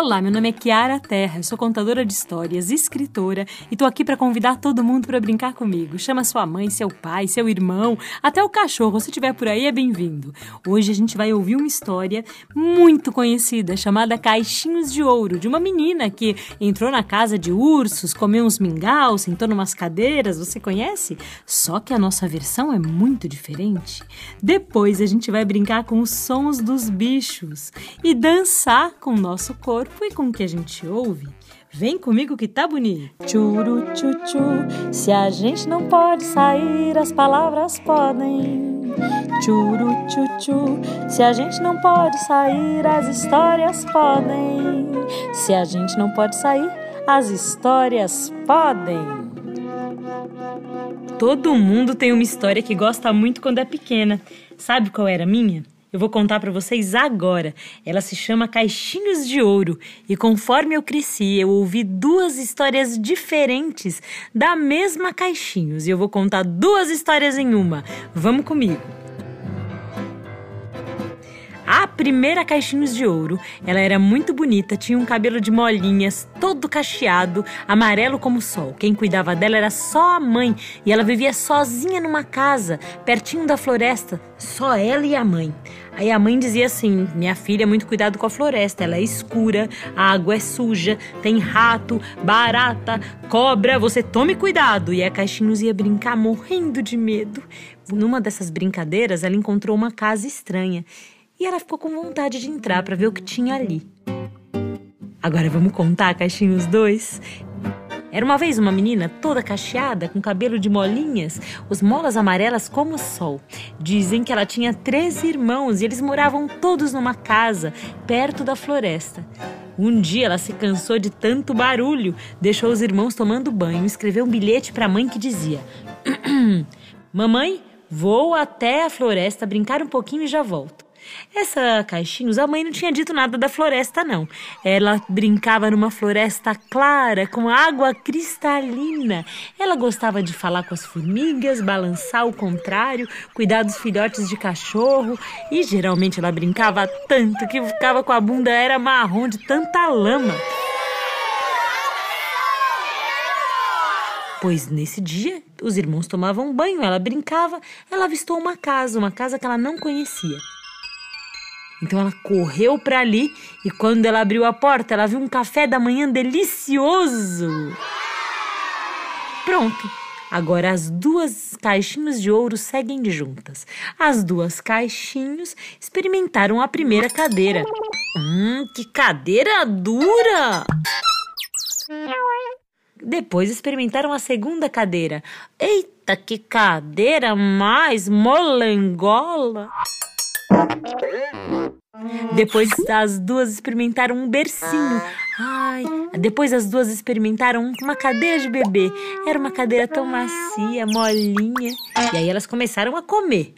Olá, meu nome é Kiara Terra, sou contadora de histórias, escritora e tô aqui para convidar todo mundo para brincar comigo. Chama sua mãe, seu pai, seu irmão, até o cachorro, se tiver por aí é bem-vindo. Hoje a gente vai ouvir uma história muito conhecida chamada Caixinhos de Ouro, de uma menina que entrou na casa de ursos, comeu uns mingau, sentou numas cadeiras, você conhece? Só que a nossa versão é muito diferente. Depois a gente vai brincar com os sons dos bichos e dançar com o nosso corpo e com o que a gente ouve. Vem comigo que tá bonito. Churu tchu se a gente não pode sair, as palavras podem. Churu tchu se a gente não pode sair, as histórias podem. Se a gente não pode sair, as histórias podem. Todo mundo tem uma história que gosta muito quando é pequena. Sabe qual era a minha? Eu vou contar para vocês agora. Ela se chama Caixinhos de Ouro e conforme eu cresci, eu ouvi duas histórias diferentes da mesma Caixinhos e eu vou contar duas histórias em uma. Vamos comigo. Primeira Caixinhos de Ouro, ela era muito bonita, tinha um cabelo de molinhas, todo cacheado, amarelo como o sol. Quem cuidava dela era só a mãe e ela vivia sozinha numa casa, pertinho da floresta, só ela e a mãe. Aí a mãe dizia assim: Minha filha, muito cuidado com a floresta, ela é escura, a água é suja, tem rato, barata, cobra, você tome cuidado. E a Caixinhos ia brincar morrendo de medo. Numa dessas brincadeiras, ela encontrou uma casa estranha e ela ficou com vontade de entrar para ver o que tinha ali. Agora vamos contar, caixinhos dois. Era uma vez uma menina toda cacheada, com cabelo de molinhas, os molas amarelas como o sol. Dizem que ela tinha três irmãos e eles moravam todos numa casa, perto da floresta. Um dia ela se cansou de tanto barulho, deixou os irmãos tomando banho e escreveu um bilhete para a mãe que dizia: Mamãe, vou até a floresta brincar um pouquinho e já volto. Essa caixinhos, a mãe não tinha dito nada da floresta, não. Ela brincava numa floresta clara, com água cristalina. Ela gostava de falar com as formigas, balançar o contrário, cuidar dos filhotes de cachorro. E geralmente ela brincava tanto que ficava com a bunda era marrom de tanta lama. Pois nesse dia, os irmãos tomavam banho, ela brincava, ela avistou uma casa, uma casa que ela não conhecia. Então ela correu para ali e quando ela abriu a porta, ela viu um café da manhã delicioso. Pronto. Agora as duas caixinhos de ouro seguem juntas. As duas caixinhos experimentaram a primeira cadeira. Hum, que cadeira dura! Depois experimentaram a segunda cadeira. Eita, que cadeira mais molengola! Depois as duas experimentaram um bercinho. Ai, depois as duas experimentaram uma cadeira de bebê. Era uma cadeira tão macia, molinha. E aí elas começaram a comer.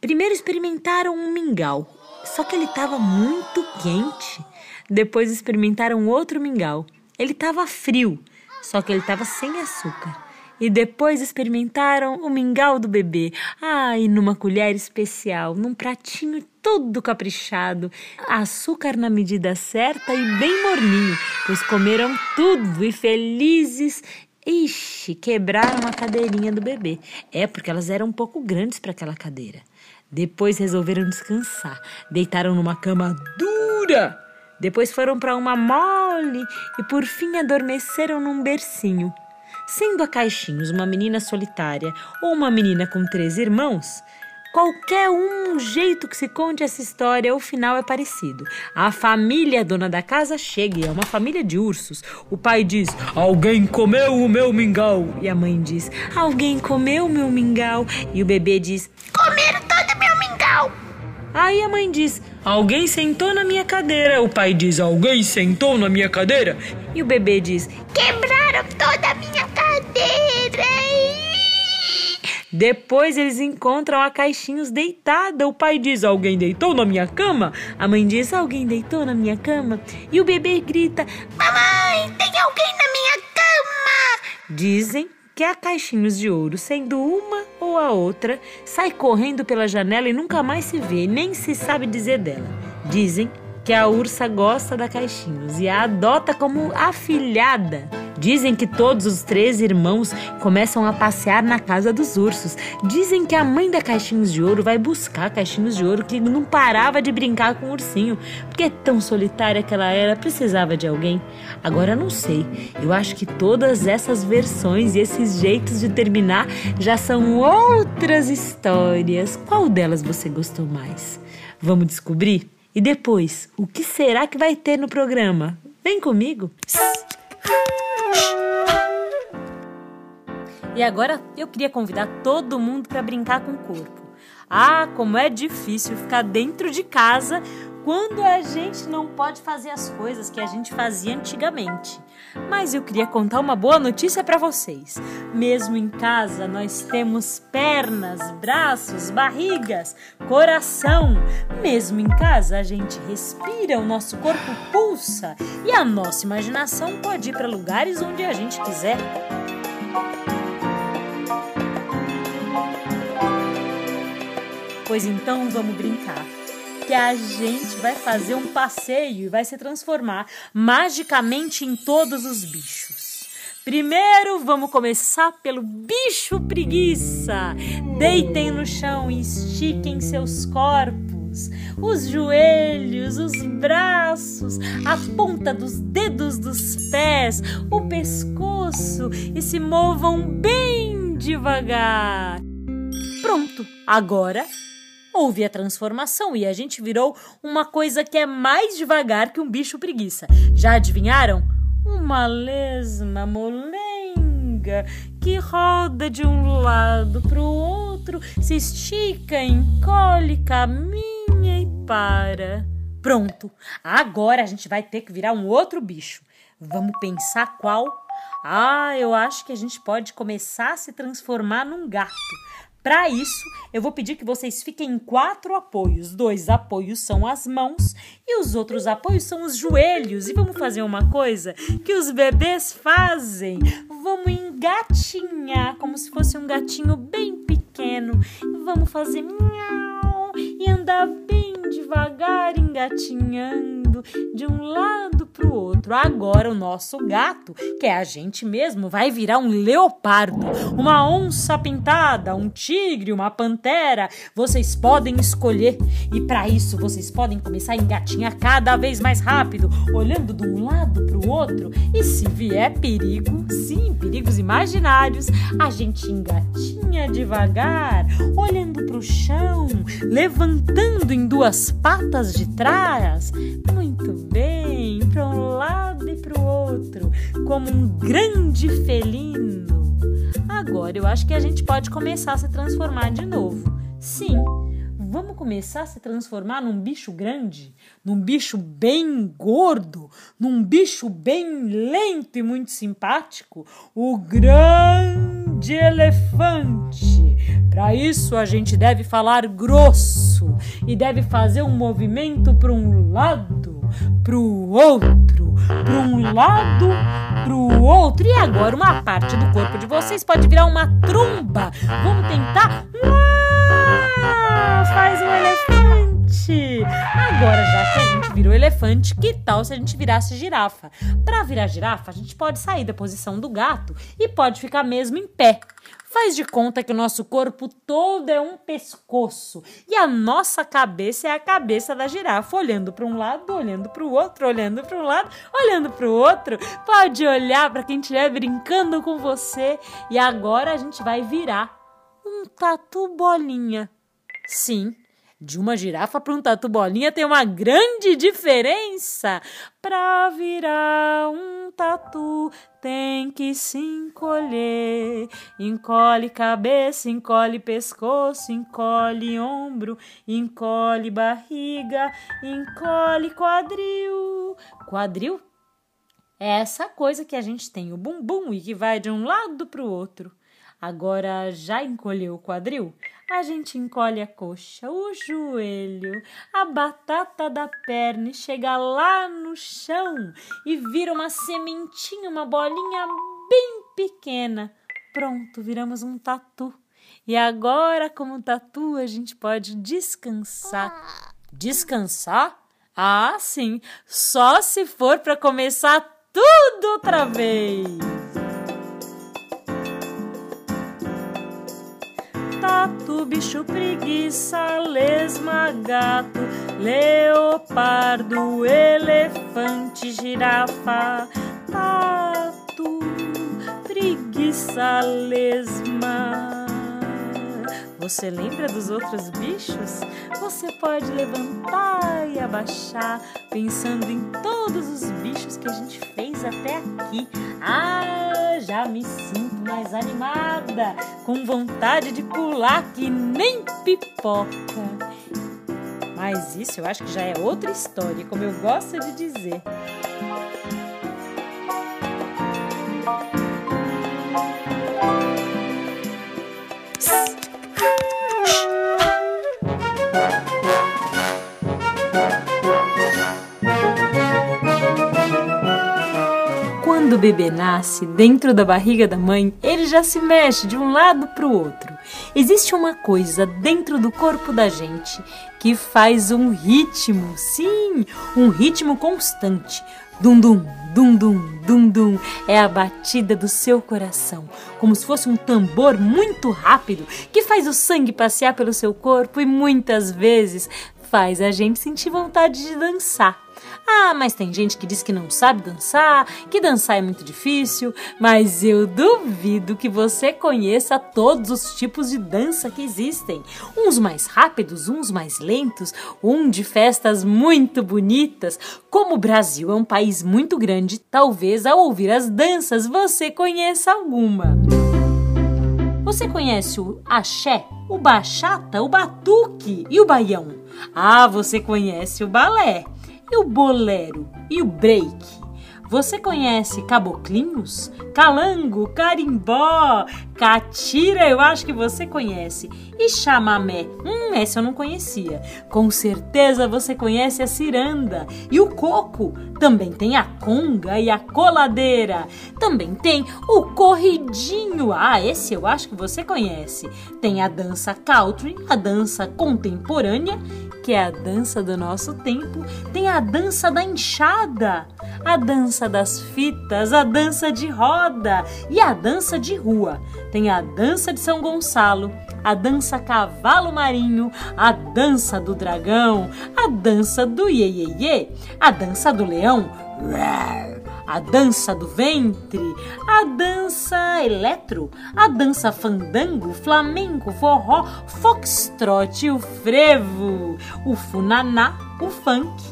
Primeiro experimentaram um mingau, só que ele estava muito quente. Depois experimentaram outro mingau. Ele estava frio, só que ele estava sem açúcar e depois experimentaram o mingau do bebê. Ai, numa colher especial, num pratinho todo caprichado, açúcar na medida certa e bem morninho, pois comeram tudo e felizes Ixi, quebraram a cadeirinha do bebê. É porque elas eram um pouco grandes para aquela cadeira. Depois resolveram descansar. Deitaram numa cama dura. Depois foram para uma mole e por fim adormeceram num bercinho. Sendo a Caixinhos uma menina solitária ou uma menina com três irmãos, Qualquer um jeito que se conte essa história, o final é parecido. A família dona da casa chega e é uma família de ursos. O pai diz: Alguém comeu o meu mingau. E a mãe diz: Alguém comeu o meu mingau. E o bebê diz: Comeram. Aí a mãe diz: Alguém sentou na minha cadeira. O pai diz: Alguém sentou na minha cadeira. E o bebê diz: Quebraram toda a minha cadeira. Depois eles encontram a Caixinhos deitada. O pai diz: Alguém deitou na minha cama? A mãe diz: Alguém deitou na minha cama? E o bebê grita: Mamãe, tem alguém na minha cama? Dizem que a Caixinhos de Ouro, sendo uma ou a outra, sai correndo pela janela e nunca mais se vê, nem se sabe dizer dela. Dizem que a ursa gosta da Caixinhos e a adota como afilhada. Dizem que todos os três irmãos começam a passear na casa dos ursos. Dizem que a mãe da Caixinhos de Ouro vai buscar Caixinhos de Ouro que não parava de brincar com o ursinho, porque tão solitária que ela era, precisava de alguém. Agora não sei. Eu acho que todas essas versões e esses jeitos de terminar já são outras histórias. Qual delas você gostou mais? Vamos descobrir? E depois, o que será que vai ter no programa? Vem comigo! E agora eu queria convidar todo mundo para brincar com o corpo. Ah, como é difícil ficar dentro de casa quando a gente não pode fazer as coisas que a gente fazia antigamente. Mas eu queria contar uma boa notícia para vocês. Mesmo em casa, nós temos pernas, braços, barrigas, coração. Mesmo em casa, a gente respira, o nosso corpo pulsa e a nossa imaginação pode ir para lugares onde a gente quiser. Pois então vamos brincar que a gente vai fazer um passeio e vai se transformar magicamente em todos os bichos. Primeiro, vamos começar pelo bicho preguiça. Deitem no chão e estiquem seus corpos, os joelhos, os braços, a ponta dos dedos dos pés, o pescoço e se movam bem devagar. Pronto, agora houve a transformação e a gente virou uma coisa que é mais devagar que um bicho preguiça. Já adivinharam? Uma lesma molenga que roda de um lado para o outro, se estica, encolhe, caminha e para. Pronto, agora a gente vai ter que virar um outro bicho. Vamos pensar qual? Ah, eu acho que a gente pode começar a se transformar num gato. Para isso, eu vou pedir que vocês fiquem em quatro apoios. Dois apoios são as mãos e os outros apoios são os joelhos. E vamos fazer uma coisa que os bebês fazem. Vamos engatinhar como se fosse um gatinho bem pequeno. Vamos fazer miau e andar bem devagar engatinhando de um lado para o outro. Agora o nosso gato, que é a gente mesmo, vai virar um leopardo, uma onça pintada, um tigre, uma pantera. Vocês podem escolher e para isso vocês podem começar a engatinhar cada vez mais rápido, olhando de um lado para o outro. E se vier perigo, sim, perigos imaginários, a gente engatinha devagar, olhando para o chão, levantando em duas patas de trás. Muito bem, para um lado e para o outro, como um grande felino. Agora eu acho que a gente pode começar a se transformar de novo. Sim, vamos começar a se transformar num bicho grande, num bicho bem gordo, num bicho bem lento e muito simpático, o grande elefante. Para isso a gente deve falar grosso e deve fazer um movimento para um lado, para o outro, para um lado, para o outro. E agora uma parte do corpo de vocês pode virar uma tromba. Vamos tentar? Faz um elefante. Agora já que a gente elefante, que tal se a gente virasse girafa? Para virar girafa, a gente pode sair da posição do gato e pode ficar mesmo em pé. Faz de conta que o nosso corpo todo é um pescoço e a nossa cabeça é a cabeça da girafa, olhando para um lado, olhando para o outro, olhando para um lado, olhando para o outro. Pode olhar para quem estiver brincando com você e agora a gente vai virar um tatu bolinha. Sim, de uma girafa para um tatu bolinha tem uma grande diferença. Para virar um tatu tem que se encolher. Encolhe cabeça, encolhe pescoço, encolhe ombro, encolhe barriga, encolhe quadril. Quadril é essa coisa que a gente tem o bumbum e que vai de um lado para o outro. Agora já encolheu o quadril? A gente encolhe a coxa, o joelho, a batata da perna e chega lá no chão e vira uma sementinha, uma bolinha bem pequena. Pronto, viramos um tatu. E agora, como tatu, a gente pode descansar. Descansar? Ah, sim, só se for para começar tudo outra vez. Tatu, bicho, preguiça, lesma, gato, leopardo, elefante, girafa. Tatu, preguiça, lesma. Você lembra dos outros bichos? Você pode levantar e abaixar, pensando em todos os bichos que a gente fez até aqui. Ah, já me sinto mais animada, com vontade de pular que nem pipoca. Mas isso eu acho que já é outra história, como eu gosto de dizer. Bebê nasce dentro da barriga da mãe, ele já se mexe de um lado para o outro. Existe uma coisa dentro do corpo da gente que faz um ritmo, sim, um ritmo constante. Dum dum, dum dum, dum dum. É a batida do seu coração, como se fosse um tambor muito rápido que faz o sangue passear pelo seu corpo e muitas vezes faz a gente sentir vontade de dançar. Ah, mas tem gente que diz que não sabe dançar, que dançar é muito difícil, mas eu duvido que você conheça todos os tipos de dança que existem. Uns mais rápidos, uns mais lentos, um de festas muito bonitas. Como o Brasil é um país muito grande, talvez ao ouvir as danças você conheça alguma. Você conhece o axé, o bachata, o batuque e o baião? Ah, você conhece o balé. E o bolero? E o break? Você conhece caboclinhos? Calango, carimbó, catira, eu acho que você conhece. E chamamé? Hum, essa eu não conhecia. Com certeza você conhece a ciranda. E o coco? Também tem a conga e a coladeira. Também tem o corridinho. Ah, esse eu acho que você conhece. Tem a dança country, a dança contemporânea que é a dança do nosso tempo, tem a dança da enxada, a dança das fitas, a dança de roda e a dança de rua. Tem a dança de São Gonçalo, a dança cavalo marinho, a dança do dragão, a dança do iê, iê, iê a dança do leão, a dança do ventre, a dança eletro, a dança fandango, flamenco, forró, foxtrot, o frevo, o funaná, o funk,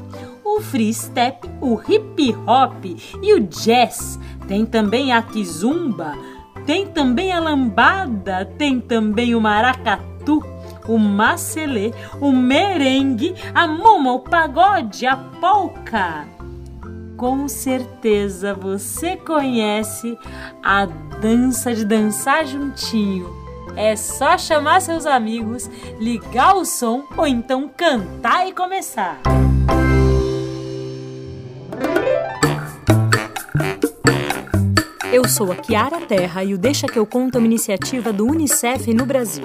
o free step, o hip hop e o jazz. Tem também a kizumba, tem também a lambada, tem também o maracatu, o macelê, o merengue, a moma, o pagode, a polca com certeza você conhece a dança de dançar juntinho. É só chamar seus amigos, ligar o som ou então cantar e começar. Eu sou a Kiara Terra e o Deixa que eu conto é uma iniciativa do UNICEF no Brasil.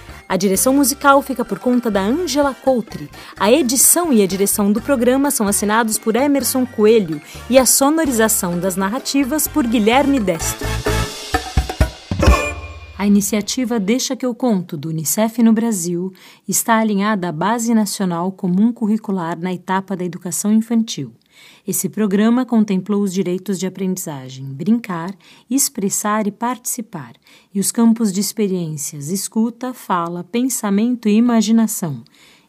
A direção musical fica por conta da Angela Coutre. A edição e a direção do programa são assinados por Emerson Coelho e a sonorização das narrativas por Guilherme Destro. A iniciativa Deixa que eu conto do Unicef no Brasil está alinhada à Base Nacional Comum Curricular na etapa da educação infantil. Esse programa contemplou os direitos de aprendizagem, brincar, expressar e participar, e os campos de experiências, escuta, fala, pensamento e imaginação,